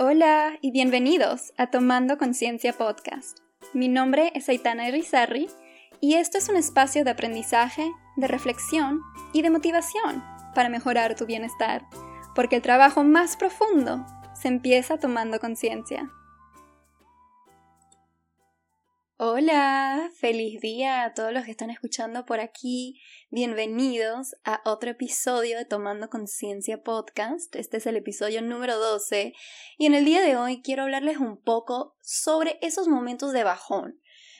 Hola y bienvenidos a Tomando Conciencia Podcast. Mi nombre es Aitana Irizarry y esto es un espacio de aprendizaje, de reflexión y de motivación para mejorar tu bienestar, porque el trabajo más profundo se empieza tomando conciencia. Hola, feliz día a todos los que están escuchando por aquí. Bienvenidos a otro episodio de Tomando Conciencia Podcast. Este es el episodio número 12 y en el día de hoy quiero hablarles un poco sobre esos momentos de bajón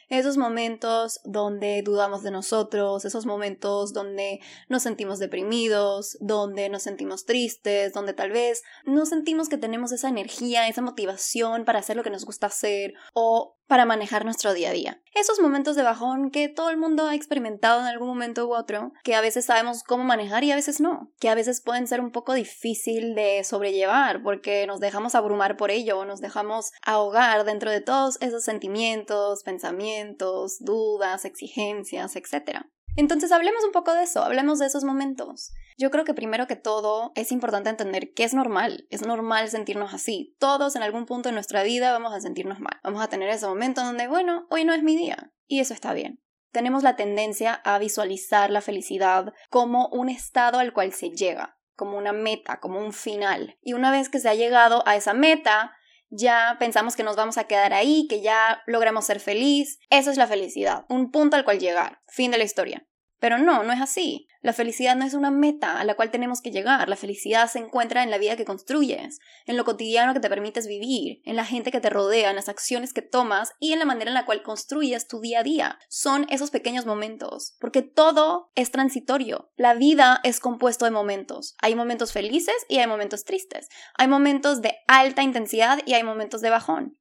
esos momentos donde dudamos de nosotros, esos momentos donde nos sentimos deprimidos, donde nos sentimos tristes, donde tal vez no sentimos que tenemos esa energía, esa motivación para hacer lo que nos gusta hacer o para manejar nuestro día a día. Esos momentos de bajón que todo el mundo ha experimentado en algún momento u otro, que a veces sabemos cómo manejar y a veces no, que a veces pueden ser un poco difícil de sobrellevar porque nos dejamos abrumar por ello nos dejamos ahogar dentro de todos esos sentimientos, pensamientos, dudas, exigencias, etc. Entonces hablemos un poco de eso, hablemos de esos momentos. Yo creo que primero que todo es importante entender que es normal, es normal sentirnos así. Todos en algún punto de nuestra vida vamos a sentirnos mal. Vamos a tener ese momento donde, bueno, hoy no es mi día. Y eso está bien. Tenemos la tendencia a visualizar la felicidad como un estado al cual se llega, como una meta, como un final. Y una vez que se ha llegado a esa meta, ya pensamos que nos vamos a quedar ahí, que ya logramos ser feliz. Eso es la felicidad, un punto al cual llegar. Fin de la historia. Pero no, no es así. La felicidad no es una meta a la cual tenemos que llegar. La felicidad se encuentra en la vida que construyes, en lo cotidiano que te permites vivir, en la gente que te rodea, en las acciones que tomas y en la manera en la cual construyes tu día a día. Son esos pequeños momentos, porque todo es transitorio. La vida es compuesto de momentos. Hay momentos felices y hay momentos tristes. Hay momentos de alta intensidad y hay momentos de bajón.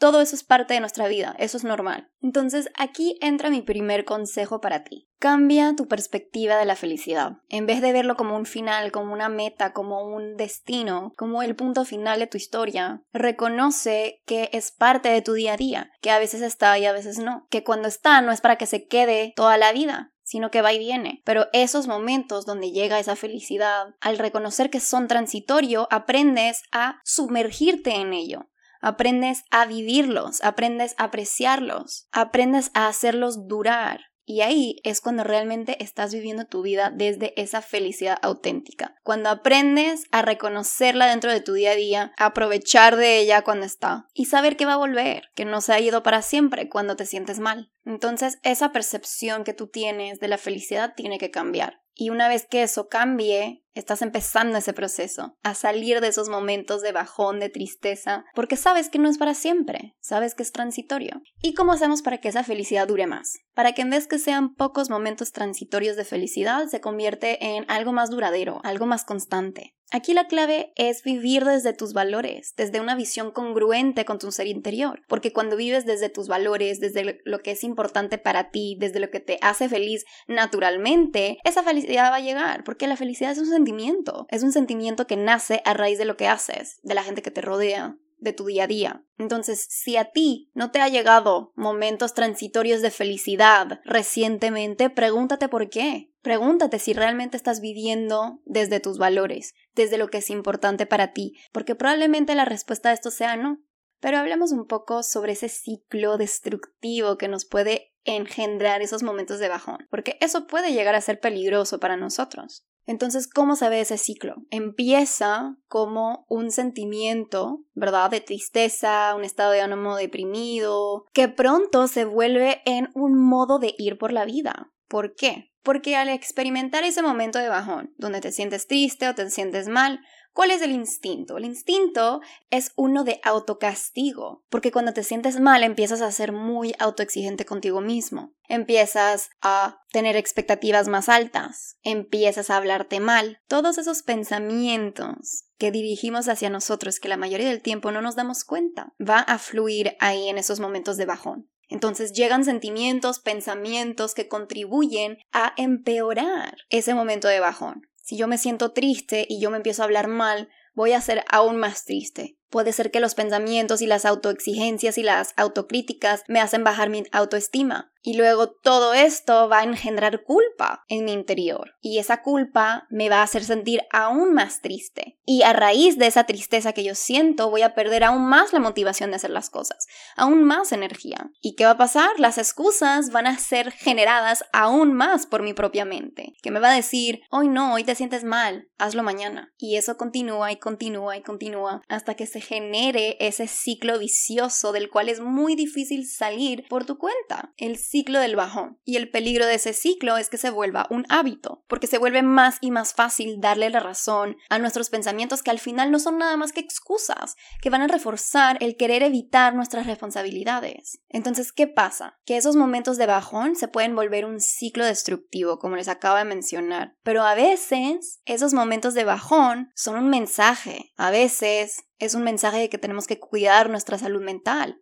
Todo eso es parte de nuestra vida, eso es normal. Entonces aquí entra mi primer consejo para ti. Cambia tu perspectiva de la felicidad. En vez de verlo como un final, como una meta, como un destino, como el punto final de tu historia, reconoce que es parte de tu día a día, que a veces está y a veces no, que cuando está no es para que se quede toda la vida, sino que va y viene. Pero esos momentos donde llega esa felicidad, al reconocer que son transitorio, aprendes a sumergirte en ello aprendes a vivirlos, aprendes a apreciarlos, aprendes a hacerlos durar. Y ahí es cuando realmente estás viviendo tu vida desde esa felicidad auténtica. Cuando aprendes a reconocerla dentro de tu día a día, aprovechar de ella cuando está y saber que va a volver, que no se ha ido para siempre cuando te sientes mal. Entonces esa percepción que tú tienes de la felicidad tiene que cambiar. Y una vez que eso cambie, estás empezando ese proceso, a salir de esos momentos de bajón, de tristeza, porque sabes que no es para siempre, sabes que es transitorio. ¿Y cómo hacemos para que esa felicidad dure más? Para que en vez que sean pocos momentos transitorios de felicidad, se convierte en algo más duradero, algo más constante. Aquí la clave es vivir desde tus valores, desde una visión congruente con tu ser interior, porque cuando vives desde tus valores, desde lo que es importante para ti, desde lo que te hace feliz naturalmente, esa felicidad va a llegar, porque la felicidad es un sentimiento, es un sentimiento que nace a raíz de lo que haces, de la gente que te rodea, de tu día a día. Entonces, si a ti no te ha llegado momentos transitorios de felicidad recientemente, pregúntate por qué. Pregúntate si realmente estás viviendo desde tus valores, desde lo que es importante para ti, porque probablemente la respuesta a esto sea no. Pero hablemos un poco sobre ese ciclo destructivo que nos puede engendrar esos momentos de bajón, porque eso puede llegar a ser peligroso para nosotros. Entonces, ¿cómo se ve ese ciclo? Empieza como un sentimiento, ¿verdad? De tristeza, un estado de ánimo deprimido, que pronto se vuelve en un modo de ir por la vida. ¿Por qué? Porque al experimentar ese momento de bajón, donde te sientes triste o te sientes mal, ¿Cuál es el instinto? El instinto es uno de autocastigo, porque cuando te sientes mal empiezas a ser muy autoexigente contigo mismo, empiezas a tener expectativas más altas, empiezas a hablarte mal. Todos esos pensamientos que dirigimos hacia nosotros que la mayoría del tiempo no nos damos cuenta, va a fluir ahí en esos momentos de bajón. Entonces llegan sentimientos, pensamientos que contribuyen a empeorar ese momento de bajón. Si yo me siento triste y yo me empiezo a hablar mal, voy a ser aún más triste. Puede ser que los pensamientos y las autoexigencias y las autocríticas me hacen bajar mi autoestima. Y luego todo esto va a engendrar culpa en mi interior. Y esa culpa me va a hacer sentir aún más triste. Y a raíz de esa tristeza que yo siento, voy a perder aún más la motivación de hacer las cosas, aún más energía. ¿Y qué va a pasar? Las excusas van a ser generadas aún más por mi propia mente, que me va a decir, hoy no, hoy te sientes mal, hazlo mañana. Y eso continúa y continúa y continúa hasta que se genere ese ciclo vicioso del cual es muy difícil salir por tu cuenta. El ciclo del bajón. Y el peligro de ese ciclo es que se vuelva un hábito, porque se vuelve más y más fácil darle la razón a nuestros pensamientos que al final no son nada más que excusas, que van a reforzar el querer evitar nuestras responsabilidades. Entonces, ¿qué pasa? Que esos momentos de bajón se pueden volver un ciclo destructivo, como les acabo de mencionar. Pero a veces, esos momentos de bajón son un mensaje. A veces es un mensaje de que tenemos que cuidar nuestra salud mental.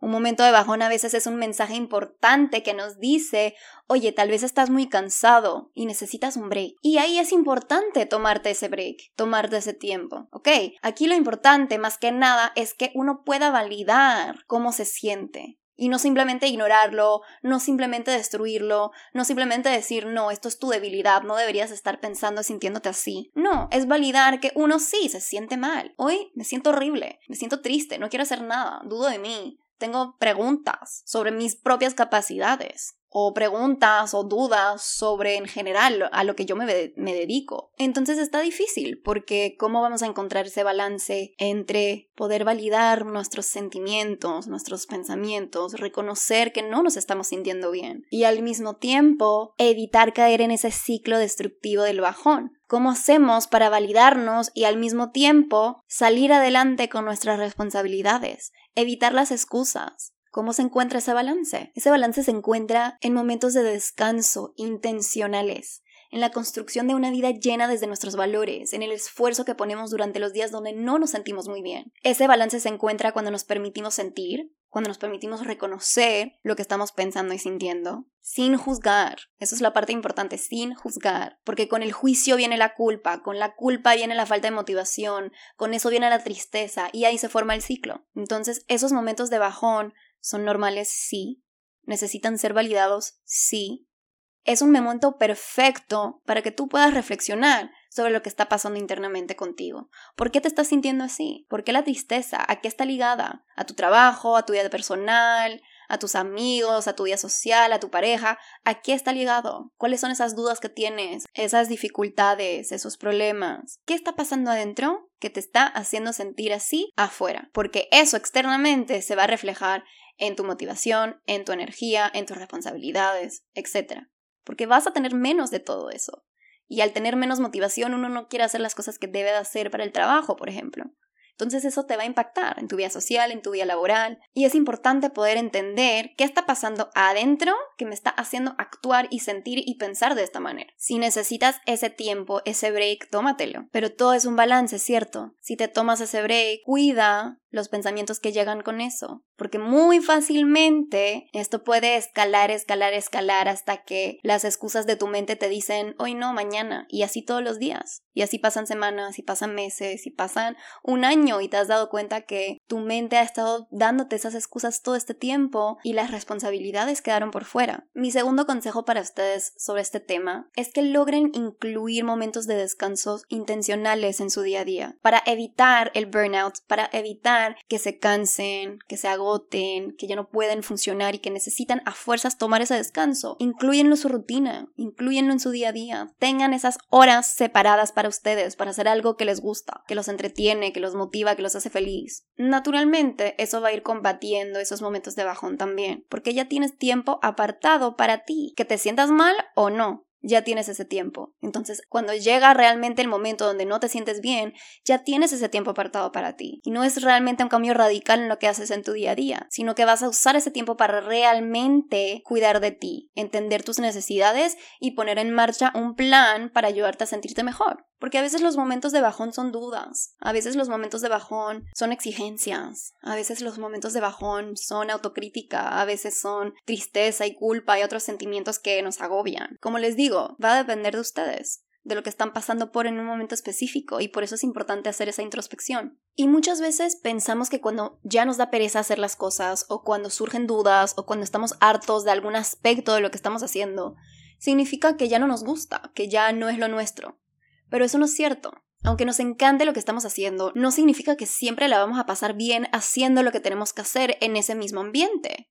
Un momento de bajón a veces es un mensaje importante que nos dice, oye, tal vez estás muy cansado y necesitas un break. Y ahí es importante tomarte ese break, tomarte ese tiempo, ¿ok? Aquí lo importante más que nada es que uno pueda validar cómo se siente. Y no simplemente ignorarlo, no simplemente destruirlo, no simplemente decir, no, esto es tu debilidad, no deberías estar pensando y sintiéndote así. No, es validar que uno sí se siente mal. Hoy me siento horrible, me siento triste, no quiero hacer nada, dudo de mí, tengo preguntas sobre mis propias capacidades o preguntas o dudas sobre en general a lo que yo me, me, dedico. Entonces está difícil porque ¿cómo vamos a encontrar ese balance entre poder validar nuestros sentimientos, nuestros pensamientos, reconocer que no nos estamos sintiendo bien y al mismo tiempo evitar caer en ese ciclo destructivo del bajón? ¿Cómo hacemos para validarnos y al mismo tiempo salir adelante con nuestras responsabilidades? Evitar las excusas. ¿Cómo se encuentra ese balance? Ese balance se encuentra en momentos de descanso intencionales, en la construcción de una vida llena desde nuestros valores, en el esfuerzo que ponemos durante los días donde no nos sentimos muy bien. Ese balance se encuentra cuando nos permitimos sentir, cuando nos permitimos reconocer lo que estamos pensando y sintiendo, sin juzgar. Eso es la parte importante, sin juzgar. Porque con el juicio viene la culpa, con la culpa viene la falta de motivación, con eso viene la tristeza y ahí se forma el ciclo. Entonces, esos momentos de bajón son normales, sí. Necesitan ser validados, sí. Es un momento perfecto para que tú puedas reflexionar sobre lo que está pasando internamente contigo. ¿Por qué te estás sintiendo así? ¿Por qué la tristeza? ¿A qué está ligada? ¿A tu trabajo? ¿A tu vida personal? ¿A tus amigos? ¿A tu vida social? ¿A tu pareja? ¿A qué está ligado? ¿Cuáles son esas dudas que tienes? ¿Esas dificultades? ¿Esos problemas? ¿Qué está pasando adentro que te está haciendo sentir así afuera? Porque eso externamente se va a reflejar en tu motivación, en tu energía, en tus responsabilidades, etc. Porque vas a tener menos de todo eso. Y al tener menos motivación, uno no quiere hacer las cosas que debe de hacer para el trabajo, por ejemplo. Entonces eso te va a impactar en tu vida social, en tu vida laboral. Y es importante poder entender qué está pasando adentro que me está haciendo actuar y sentir y pensar de esta manera. Si necesitas ese tiempo, ese break, tómatelo. Pero todo es un balance, ¿cierto? Si te tomas ese break, cuida los pensamientos que llegan con eso, porque muy fácilmente esto puede escalar, escalar, escalar hasta que las excusas de tu mente te dicen hoy no, mañana, y así todos los días. Y así pasan semanas, y pasan meses, y pasan un año y te has dado cuenta que tu mente ha estado dándote esas excusas todo este tiempo y las responsabilidades quedaron por fuera. Mi segundo consejo para ustedes sobre este tema es que logren incluir momentos de descansos intencionales en su día a día para evitar el burnout, para evitar que se cansen, que se agoten, que ya no pueden funcionar y que necesitan a fuerzas tomar ese descanso. Incluyenlo en su rutina, incluyenlo en su día a día. Tengan esas horas separadas para ustedes, para hacer algo que les gusta, que los entretiene, que los motiva, que los hace feliz. Naturalmente, eso va a ir combatiendo esos momentos de bajón también, porque ya tienes tiempo apartado para ti, que te sientas mal o no ya tienes ese tiempo. Entonces, cuando llega realmente el momento donde no te sientes bien, ya tienes ese tiempo apartado para ti. Y no es realmente un cambio radical en lo que haces en tu día a día, sino que vas a usar ese tiempo para realmente cuidar de ti, entender tus necesidades y poner en marcha un plan para ayudarte a sentirte mejor. Porque a veces los momentos de bajón son dudas, a veces los momentos de bajón son exigencias, a veces los momentos de bajón son autocrítica, a veces son tristeza y culpa y otros sentimientos que nos agobian. Como les digo, va a depender de ustedes. de lo que están pasando por en un momento específico y por eso es importante hacer esa introspección. Y muchas veces pensamos que cuando ya nos da pereza hacer las cosas o cuando surgen dudas o cuando estamos hartos de algún aspecto de lo que estamos haciendo, significa que ya no nos gusta, que ya no es lo nuestro. Pero eso no es cierto. Aunque nos encante lo que estamos haciendo, no significa que siempre la vamos a pasar bien haciendo lo que tenemos que hacer en ese mismo ambiente.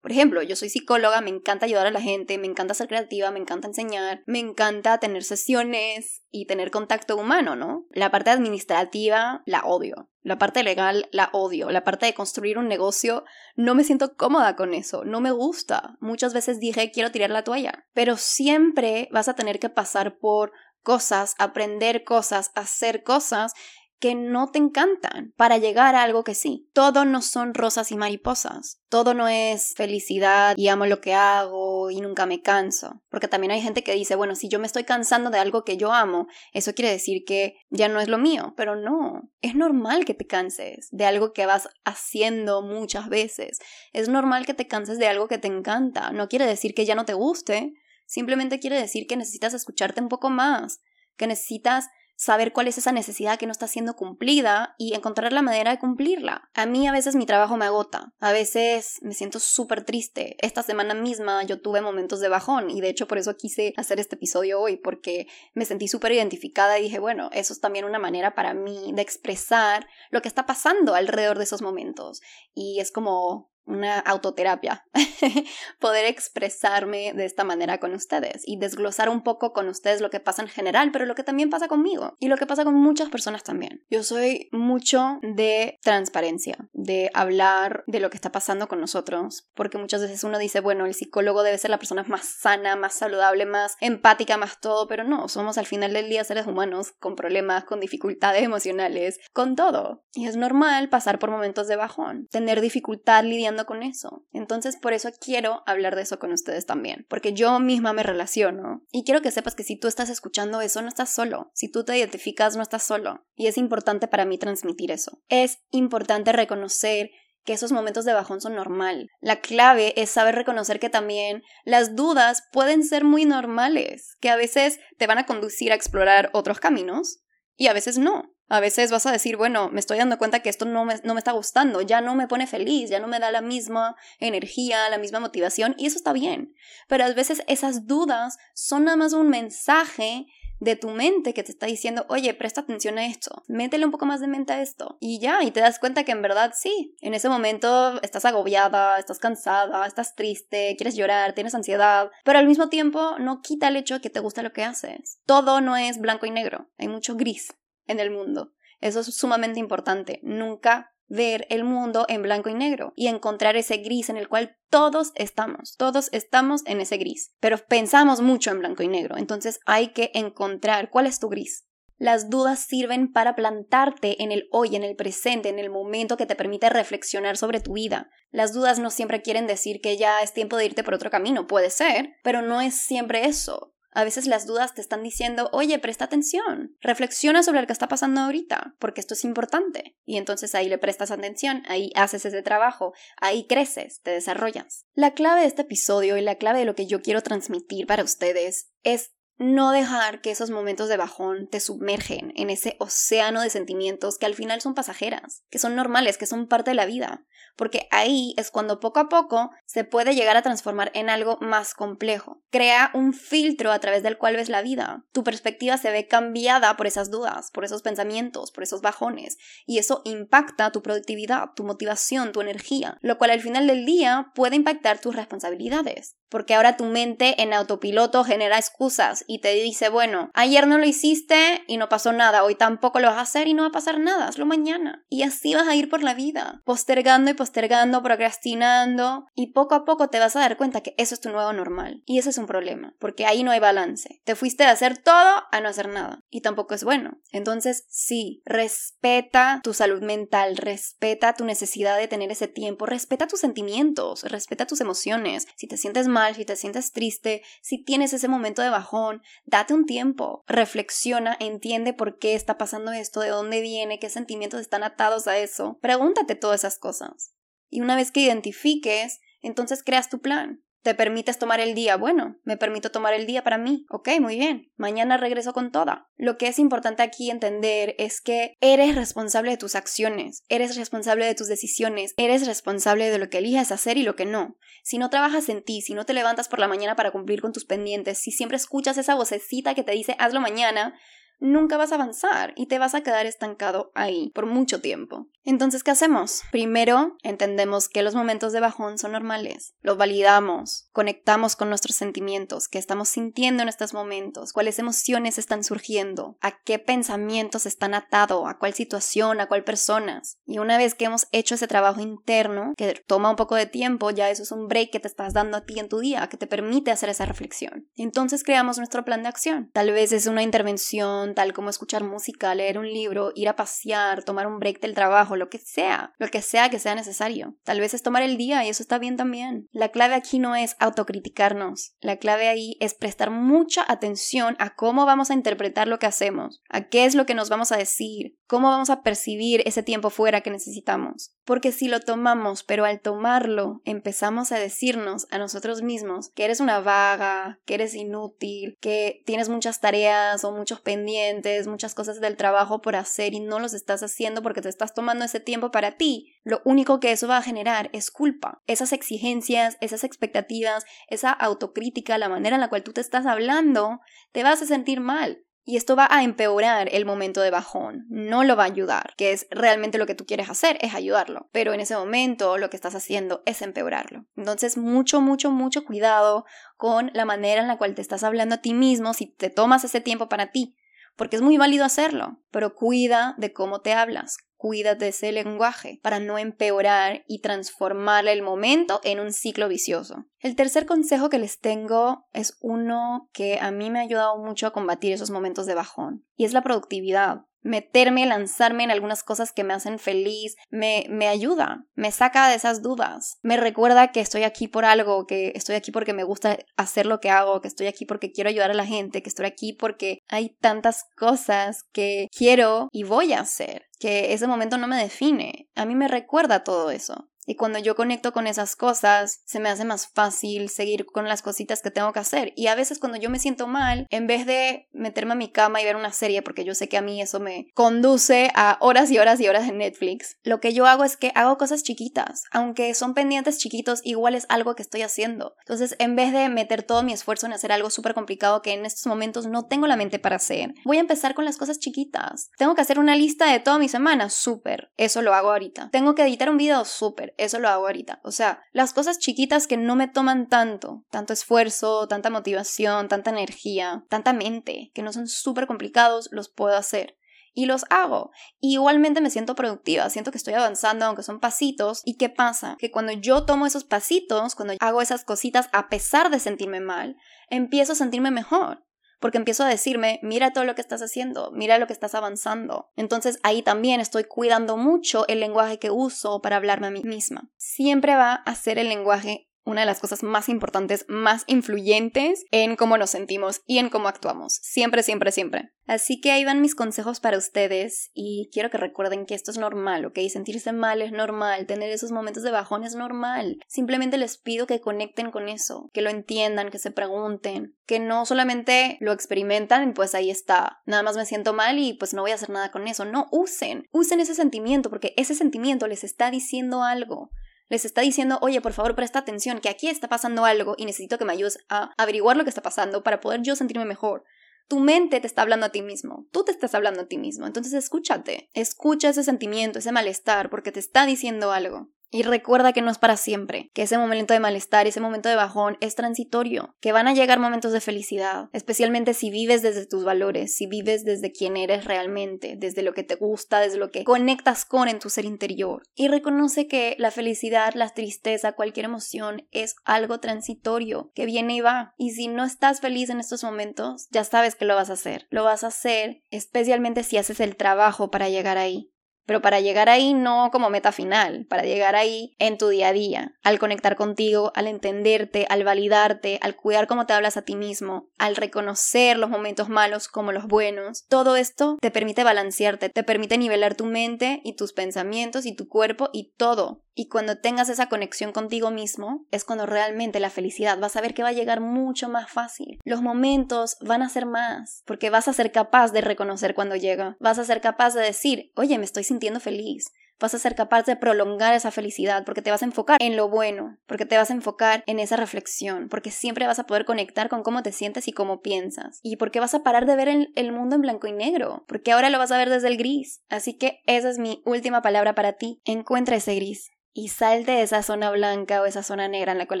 Por ejemplo, yo soy psicóloga, me encanta ayudar a la gente, me encanta ser creativa, me encanta enseñar, me encanta tener sesiones y tener contacto humano, ¿no? La parte administrativa la odio, la parte legal la odio, la parte de construir un negocio no me siento cómoda con eso, no me gusta. Muchas veces dije quiero tirar la toalla, pero siempre vas a tener que pasar por cosas, aprender cosas, hacer cosas que no te encantan para llegar a algo que sí. Todo no son rosas y mariposas. Todo no es felicidad y amo lo que hago y nunca me canso. Porque también hay gente que dice, bueno, si yo me estoy cansando de algo que yo amo, eso quiere decir que ya no es lo mío. Pero no, es normal que te canses de algo que vas haciendo muchas veces. Es normal que te canses de algo que te encanta. No quiere decir que ya no te guste. Simplemente quiere decir que necesitas escucharte un poco más, que necesitas saber cuál es esa necesidad que no está siendo cumplida y encontrar la manera de cumplirla. A mí a veces mi trabajo me agota, a veces me siento súper triste. Esta semana misma yo tuve momentos de bajón y de hecho por eso quise hacer este episodio hoy porque me sentí súper identificada y dije, bueno, eso es también una manera para mí de expresar lo que está pasando alrededor de esos momentos. Y es como una autoterapia, poder expresarme de esta manera con ustedes y desglosar un poco con ustedes lo que pasa en general, pero lo que también pasa conmigo y lo que pasa con muchas personas también. Yo soy mucho de transparencia, de hablar de lo que está pasando con nosotros, porque muchas veces uno dice, bueno, el psicólogo debe ser la persona más sana, más saludable, más empática, más todo, pero no, somos al final del día seres humanos con problemas, con dificultades emocionales, con todo. Y es normal pasar por momentos de bajón, tener dificultad con eso. Entonces por eso quiero hablar de eso con ustedes también, porque yo misma me relaciono y quiero que sepas que si tú estás escuchando eso no estás solo, si tú te identificas no estás solo y es importante para mí transmitir eso. Es importante reconocer que esos momentos de bajón son normal. La clave es saber reconocer que también las dudas pueden ser muy normales, que a veces te van a conducir a explorar otros caminos y a veces no. A veces vas a decir, bueno, me estoy dando cuenta que esto no me, no me está gustando, ya no me pone feliz, ya no me da la misma energía, la misma motivación, y eso está bien. Pero a veces esas dudas son nada más un mensaje de tu mente que te está diciendo, oye, presta atención a esto, métele un poco más de mente a esto. Y ya, y te das cuenta que en verdad sí, en ese momento estás agobiada, estás cansada, estás triste, quieres llorar, tienes ansiedad, pero al mismo tiempo no quita el hecho de que te gusta lo que haces. Todo no es blanco y negro, hay mucho gris en el mundo. Eso es sumamente importante. Nunca ver el mundo en blanco y negro y encontrar ese gris en el cual todos estamos, todos estamos en ese gris, pero pensamos mucho en blanco y negro, entonces hay que encontrar cuál es tu gris. Las dudas sirven para plantarte en el hoy, en el presente, en el momento que te permite reflexionar sobre tu vida. Las dudas no siempre quieren decir que ya es tiempo de irte por otro camino, puede ser, pero no es siempre eso. A veces las dudas te están diciendo, oye, presta atención, reflexiona sobre lo que está pasando ahorita, porque esto es importante. Y entonces ahí le prestas atención, ahí haces ese trabajo, ahí creces, te desarrollas. La clave de este episodio y la clave de lo que yo quiero transmitir para ustedes es no dejar que esos momentos de bajón te sumergen en ese océano de sentimientos que al final son pasajeras, que son normales, que son parte de la vida, porque ahí es cuando poco a poco se puede llegar a transformar en algo más complejo. Crea un filtro a través del cual ves la vida. Tu perspectiva se ve cambiada por esas dudas, por esos pensamientos, por esos bajones, y eso impacta tu productividad, tu motivación, tu energía, lo cual al final del día puede impactar tus responsabilidades porque ahora tu mente en autopiloto genera excusas y te dice, bueno, ayer no lo hiciste y no pasó nada, hoy tampoco lo vas a hacer y no va a pasar nada, hazlo mañana. Y así vas a ir por la vida, postergando y postergando, procrastinando y poco a poco te vas a dar cuenta que eso es tu nuevo normal. Y ese es un problema, porque ahí no hay balance. Te fuiste de hacer todo a no hacer nada y tampoco es bueno. Entonces, sí, respeta tu salud mental, respeta tu necesidad de tener ese tiempo, respeta tus sentimientos, respeta tus emociones. Si te sientes mal, si te sientes triste, si tienes ese momento de bajón, date un tiempo, reflexiona, entiende por qué está pasando esto, de dónde viene, qué sentimientos están atados a eso. Pregúntate todas esas cosas. Y una vez que identifiques, entonces creas tu plan. ¿Te permites tomar el día? Bueno, me permito tomar el día para mí. Ok, muy bien. Mañana regreso con toda. Lo que es importante aquí entender es que eres responsable de tus acciones, eres responsable de tus decisiones, eres responsable de lo que eliges hacer y lo que no. Si no trabajas en ti, si no te levantas por la mañana para cumplir con tus pendientes, si siempre escuchas esa vocecita que te dice hazlo mañana, nunca vas a avanzar y te vas a quedar estancado ahí por mucho tiempo. Entonces, ¿qué hacemos? Primero, entendemos que los momentos de bajón son normales, los validamos, conectamos con nuestros sentimientos, qué estamos sintiendo en estos momentos, cuáles emociones están surgiendo, a qué pensamientos están atados, a cuál situación, a cuál personas. Y una vez que hemos hecho ese trabajo interno, que toma un poco de tiempo, ya eso es un break que te estás dando a ti en tu día, que te permite hacer esa reflexión. Entonces creamos nuestro plan de acción. Tal vez es una intervención tal como escuchar música, leer un libro, ir a pasear, tomar un break del trabajo, lo que sea, lo que sea que sea necesario. Tal vez es tomar el día y eso está bien también. La clave aquí no es autocriticarnos, la clave ahí es prestar mucha atención a cómo vamos a interpretar lo que hacemos, a qué es lo que nos vamos a decir, cómo vamos a percibir ese tiempo fuera que necesitamos. Porque si lo tomamos, pero al tomarlo empezamos a decirnos a nosotros mismos que eres una vaga, que eres inútil, que tienes muchas tareas o muchos pendientes, muchas cosas del trabajo por hacer y no los estás haciendo porque te estás tomando ese tiempo para ti, lo único que eso va a generar es culpa. Esas exigencias, esas expectativas, esa autocrítica, la manera en la cual tú te estás hablando, te vas a sentir mal. Y esto va a empeorar el momento de bajón, no lo va a ayudar, que es realmente lo que tú quieres hacer, es ayudarlo. Pero en ese momento lo que estás haciendo es empeorarlo. Entonces, mucho, mucho, mucho cuidado con la manera en la cual te estás hablando a ti mismo si te tomas ese tiempo para ti porque es muy válido hacerlo, pero cuida de cómo te hablas, cuida de ese lenguaje para no empeorar y transformar el momento en un ciclo vicioso. El tercer consejo que les tengo es uno que a mí me ha ayudado mucho a combatir esos momentos de bajón y es la productividad meterme, lanzarme en algunas cosas que me hacen feliz, me, me ayuda, me saca de esas dudas, me recuerda que estoy aquí por algo, que estoy aquí porque me gusta hacer lo que hago, que estoy aquí porque quiero ayudar a la gente, que estoy aquí porque hay tantas cosas que quiero y voy a hacer, que ese momento no me define, a mí me recuerda todo eso. Y cuando yo conecto con esas cosas, se me hace más fácil seguir con las cositas que tengo que hacer. Y a veces cuando yo me siento mal, en vez de meterme a mi cama y ver una serie, porque yo sé que a mí eso me conduce a horas y horas y horas en Netflix, lo que yo hago es que hago cosas chiquitas. Aunque son pendientes chiquitos, igual es algo que estoy haciendo. Entonces, en vez de meter todo mi esfuerzo en hacer algo súper complicado que en estos momentos no tengo la mente para hacer, voy a empezar con las cosas chiquitas. Tengo que hacer una lista de toda mi semana, súper. Eso lo hago ahorita. Tengo que editar un video, súper eso lo hago ahorita. O sea, las cosas chiquitas que no me toman tanto, tanto esfuerzo, tanta motivación, tanta energía, tanta mente, que no son súper complicados, los puedo hacer y los hago. igualmente me siento productiva, siento que estoy avanzando, aunque son pasitos. ¿Y qué pasa? Que cuando yo tomo esos pasitos, cuando hago esas cositas a pesar de sentirme mal, empiezo a sentirme mejor porque empiezo a decirme, mira todo lo que estás haciendo, mira lo que estás avanzando. Entonces ahí también estoy cuidando mucho el lenguaje que uso para hablarme a mí misma. Siempre va a ser el lenguaje una de las cosas más importantes, más influyentes en cómo nos sentimos y en cómo actuamos. Siempre, siempre, siempre. Así que ahí van mis consejos para ustedes y quiero que recuerden que esto es normal, ¿ok? Sentirse mal es normal, tener esos momentos de bajón es normal. Simplemente les pido que conecten con eso, que lo entiendan, que se pregunten, que no solamente lo experimentan y pues ahí está, nada más me siento mal y pues no voy a hacer nada con eso. No, usen, usen ese sentimiento porque ese sentimiento les está diciendo algo les está diciendo, oye, por favor, presta atención, que aquí está pasando algo y necesito que me ayudes a averiguar lo que está pasando para poder yo sentirme mejor. Tu mente te está hablando a ti mismo, tú te estás hablando a ti mismo, entonces escúchate, escucha ese sentimiento, ese malestar, porque te está diciendo algo. Y recuerda que no es para siempre, que ese momento de malestar, ese momento de bajón es transitorio, que van a llegar momentos de felicidad, especialmente si vives desde tus valores, si vives desde quien eres realmente, desde lo que te gusta, desde lo que conectas con en tu ser interior. Y reconoce que la felicidad, la tristeza, cualquier emoción es algo transitorio, que viene y va. Y si no estás feliz en estos momentos, ya sabes que lo vas a hacer. Lo vas a hacer especialmente si haces el trabajo para llegar ahí. Pero para llegar ahí no como meta final, para llegar ahí en tu día a día, al conectar contigo, al entenderte, al validarte, al cuidar cómo te hablas a ti mismo, al reconocer los momentos malos como los buenos. Todo esto te permite balancearte, te permite nivelar tu mente y tus pensamientos y tu cuerpo y todo. Y cuando tengas esa conexión contigo mismo, es cuando realmente la felicidad vas a ver que va a llegar mucho más fácil. Los momentos van a ser más, porque vas a ser capaz de reconocer cuando llega. Vas a ser capaz de decir, oye, me estoy sintiendo feliz vas a ser capaz de prolongar esa felicidad porque te vas a enfocar en lo bueno, porque te vas a enfocar en esa reflexión, porque siempre vas a poder conectar con cómo te sientes y cómo piensas, y porque vas a parar de ver el, mundo en blanco y negro, porque ahora lo vas a ver desde el gris. Así que esa es mi última palabra para ti. Encuentra ese gris y sal de esa zona blanca o esa zona negra en la cual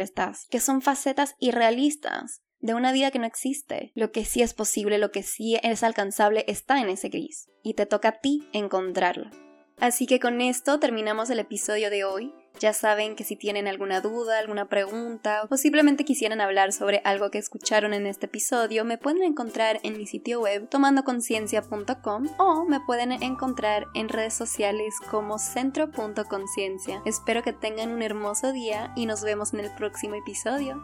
estás, que son facetas irrealistas de una vida que no existe. Lo que sí es posible, lo que sí es alcanzable está en ese gris, y te toca a ti encontrarlo. Así que con esto terminamos el episodio de hoy. Ya saben que si tienen alguna duda, alguna pregunta o simplemente quisieran hablar sobre algo que escucharon en este episodio, me pueden encontrar en mi sitio web tomandoconciencia.com o me pueden encontrar en redes sociales como centro.conciencia. Espero que tengan un hermoso día y nos vemos en el próximo episodio.